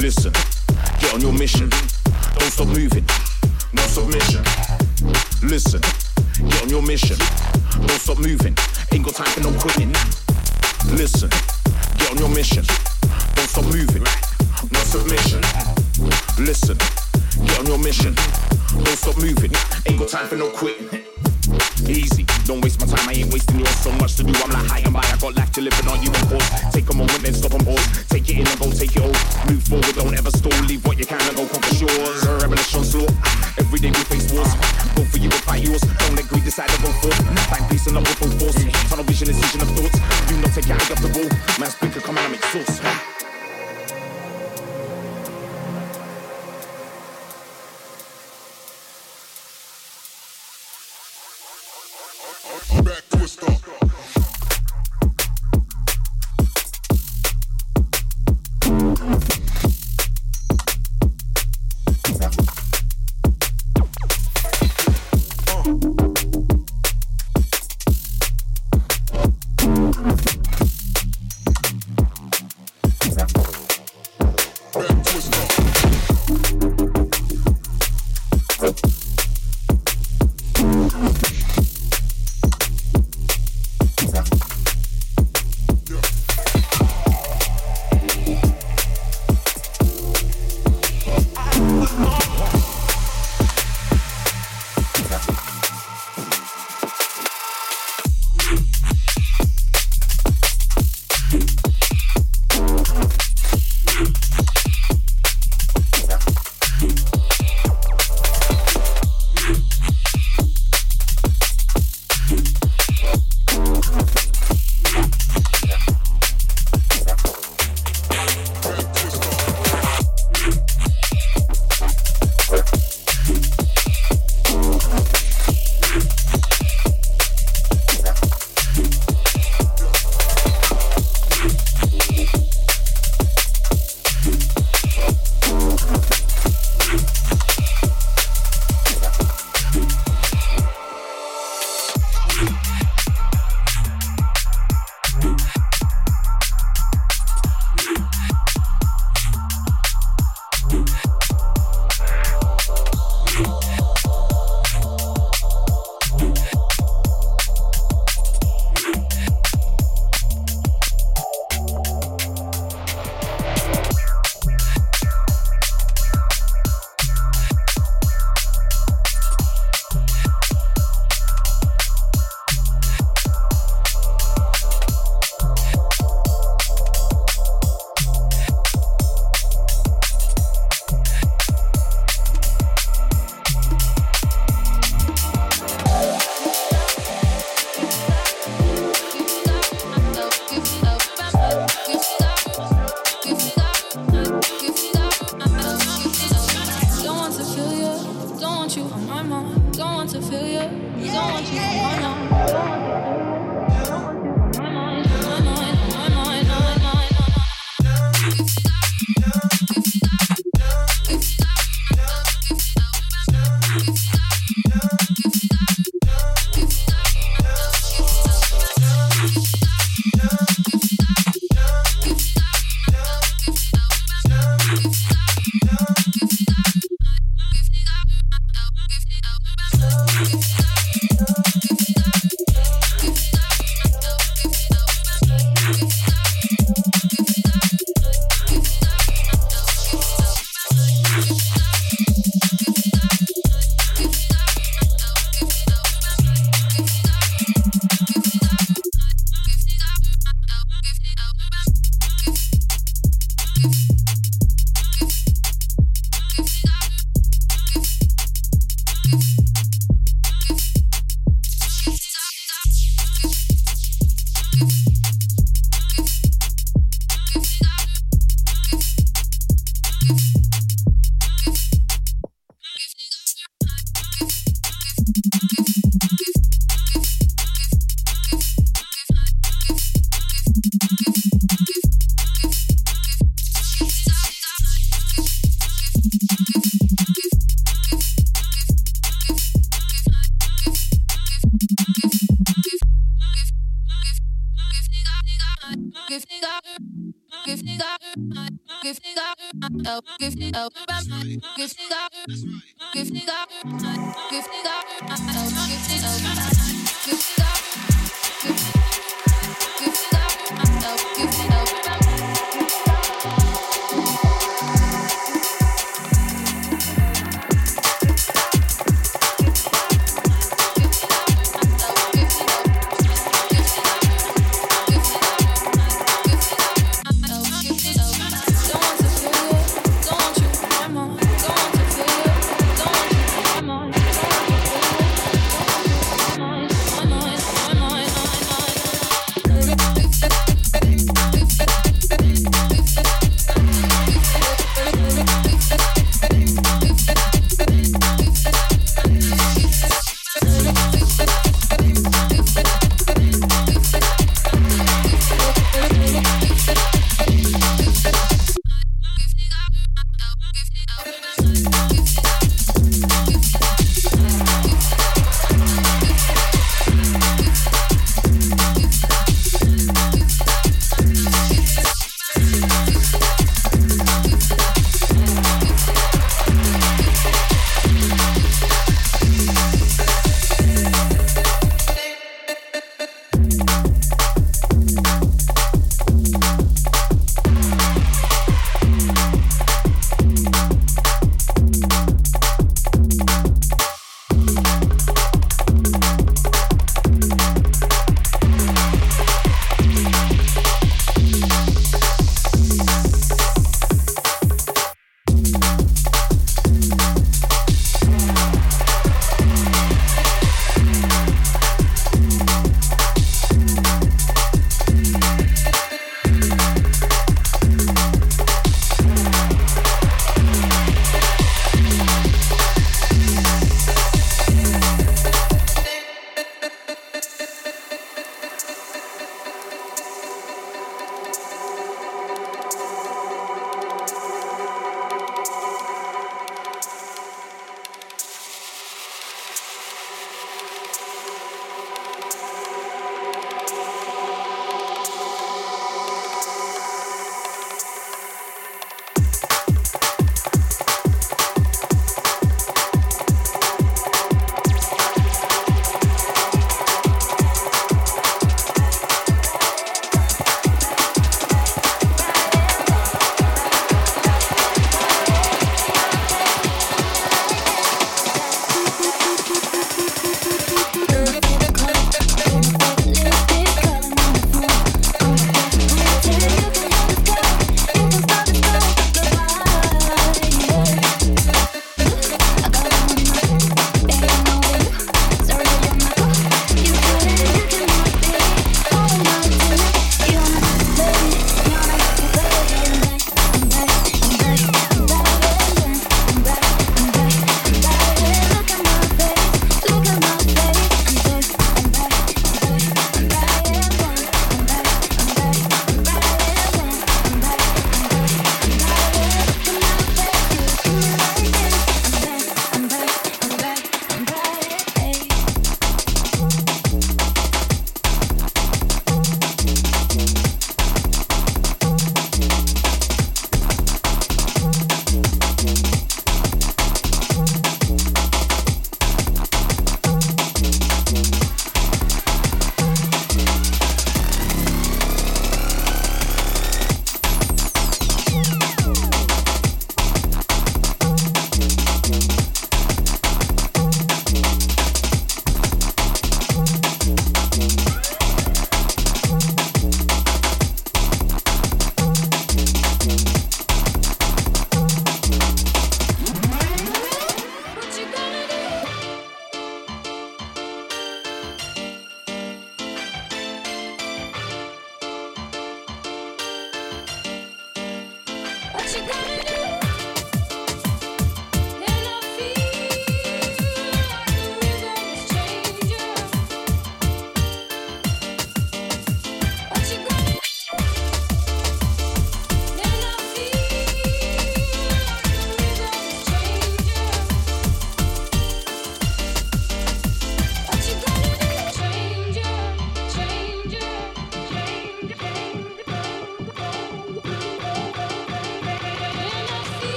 Listen, get on your mission. Don't stop moving, no submission. Listen, get on your mission. Don't stop moving, ain't got time for no quitting. Listen, get on your mission. Don't stop moving, no submission. Listen, get on your mission. Don't stop moving, ain't got time for no quitting. Easy. Don't waste my time, I ain't wasting yours. So much to do, I'm like high and by. I got life to live and on you on pause. Take a on win and stop on pause. Take it in and go, take it all. Move forward, don't ever stall. Leave what you can and go conquer shores. A revolution slow. Every day we face wars. Go for you and fight yours. Don't agree, decide to go for. Find peace and love with full force. Tunnel vision, incision of thoughts. Do not take your eye off the wall. Man's speaker, come out and make sauce.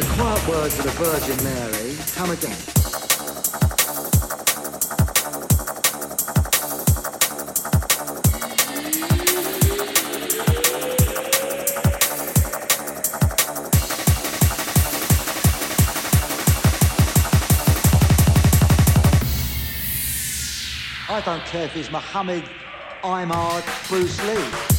Quiet words of the Virgin Mary, come again. I don't care if it's Muhammad, Imard, Bruce Lee.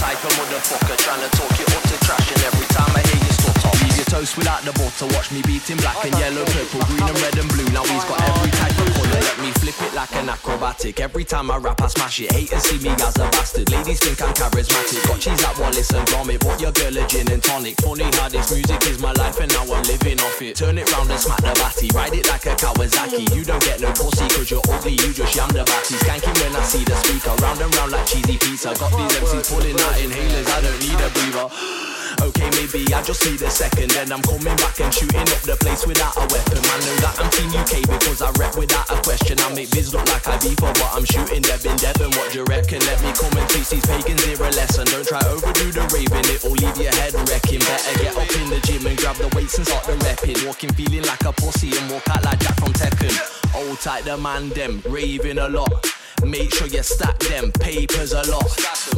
Type of motherfucker. Trying to talk you up to trash, and every time I hear you stutter, leave your toast without the butter. Watch me black and yellow, purple, green and red and blue. Now he's got every type of colour. Let me flip it like an acrobatic. Every time I rap, smash it. Hate Haters see me as a bastard. Ladies think I'm charismatic. Got cheese like Wallace and Gromit. But your girl a gin and tonic. Funny how this music is my life and now I'm living off it. Turn it round and smack the batty. Ride it like a Kawasaki. You don't get no pussy cause you're ugly. You just yam the batty. Skanking when I see the speaker. Round and round like cheesy pizza. Got these MCs pulling out inhalers. I don't need a breather. Okay, maybe I just need a second, then I'm coming back and shooting up the place without a weapon. Man, know that I'm Team UK because I rep without a question. I make biz look like I beef for what I'm shooting. Devin Devon, what you reckon? Let me come and teach these pagans here a lesson. Don't try overdo the raving, it'll leave your head wrecking. Better get up in the gym and grab the weights and start the repping. Walking feeling like a pussy and walk out like Jack from Tekken. Old tight the man them, raving a lot. Make sure you stack them papers a lot.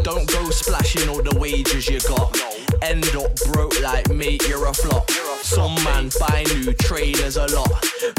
Don't go splashing all the wages you got. End up broke like me, you're a flop. Some man buy new trainers a lot.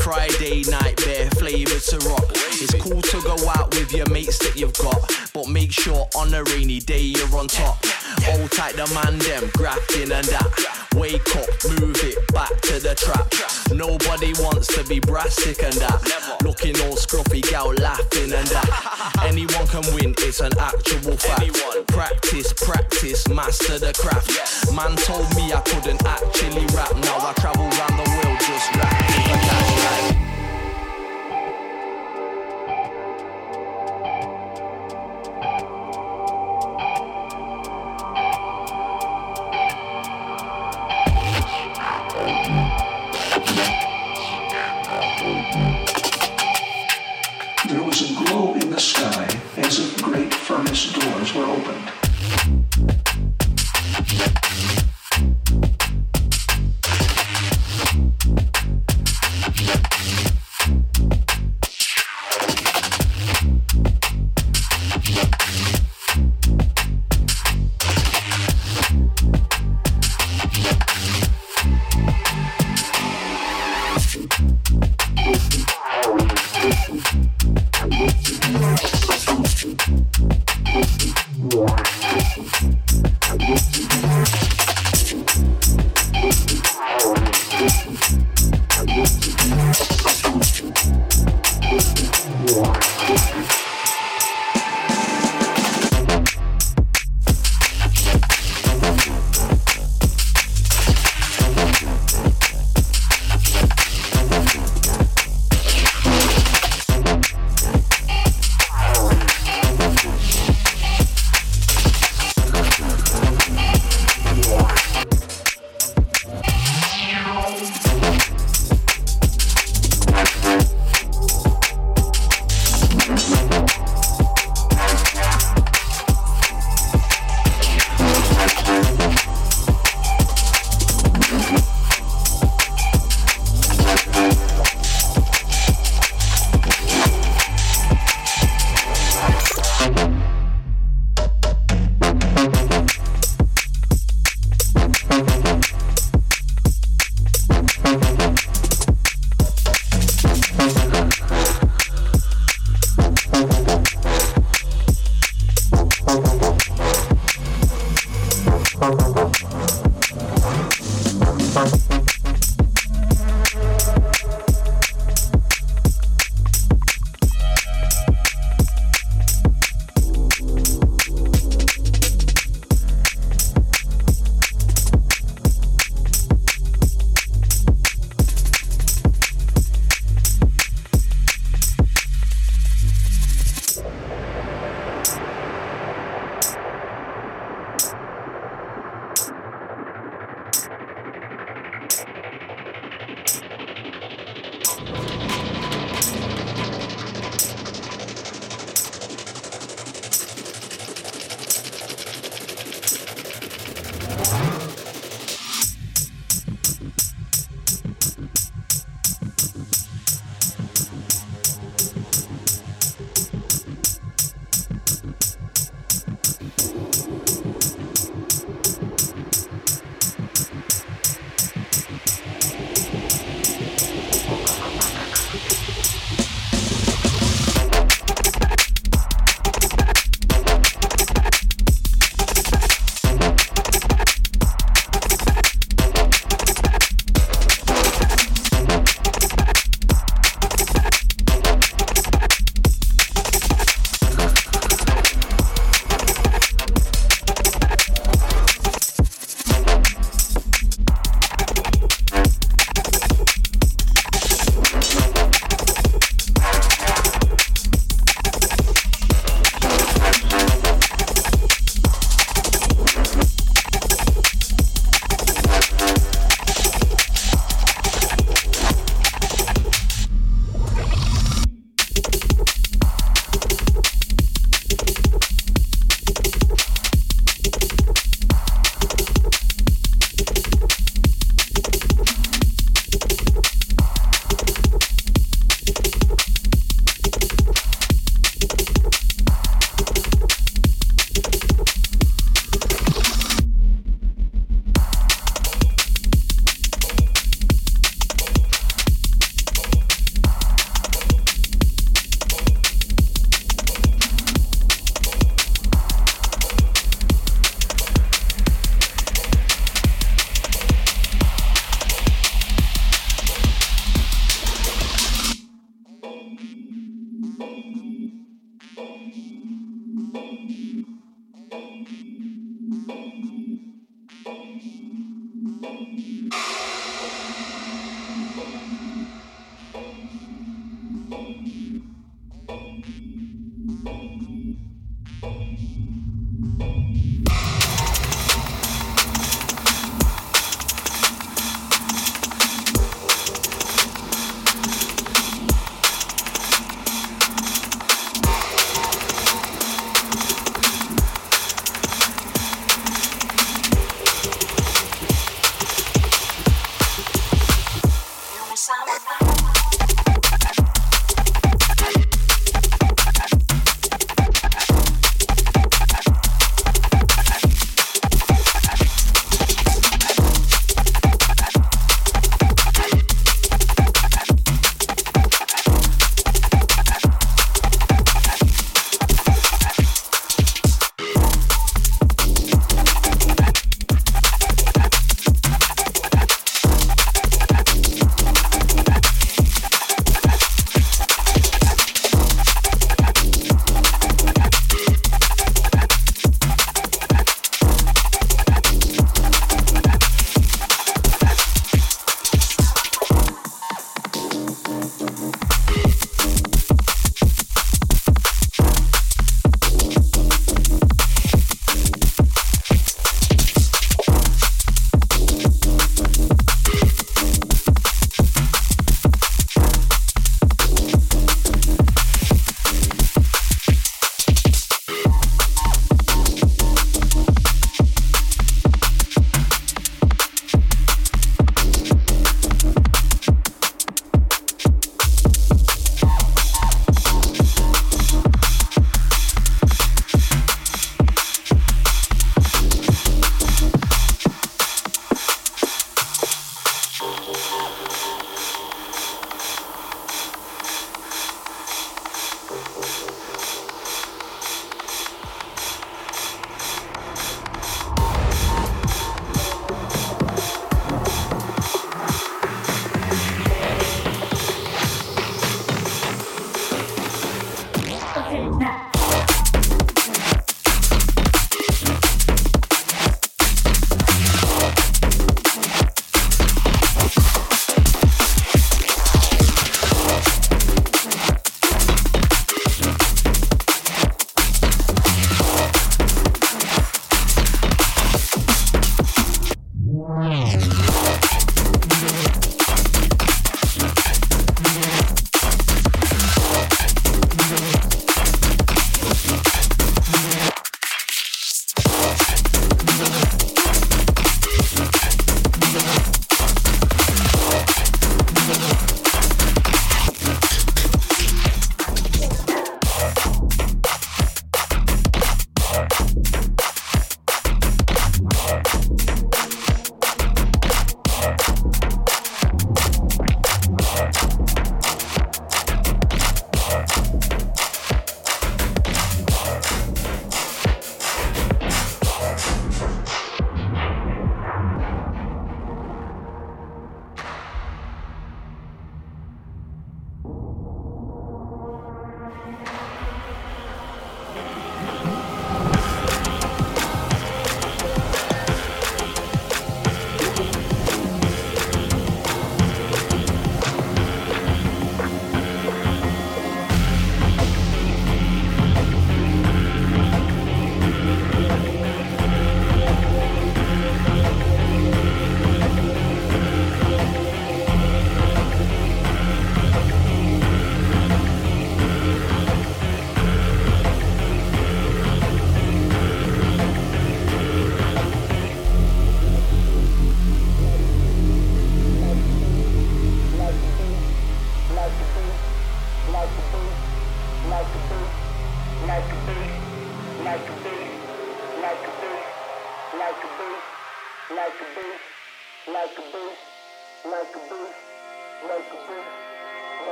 Friday night bare flavors to rock. It's cool to go out with your mates that you've got, but make sure on a rainy day you're on top. Hold tight the man them grafting and that. Wake up, move it back to the trap. Nobody wants to be brassic and that. Looking all scruffy, gal laughing and that. Anyone can win, it's an actual fact. Practice, practice, master the craft. Man told me I couldn't actually rap. Now I travel around the world just rapping great furnace doors were opened.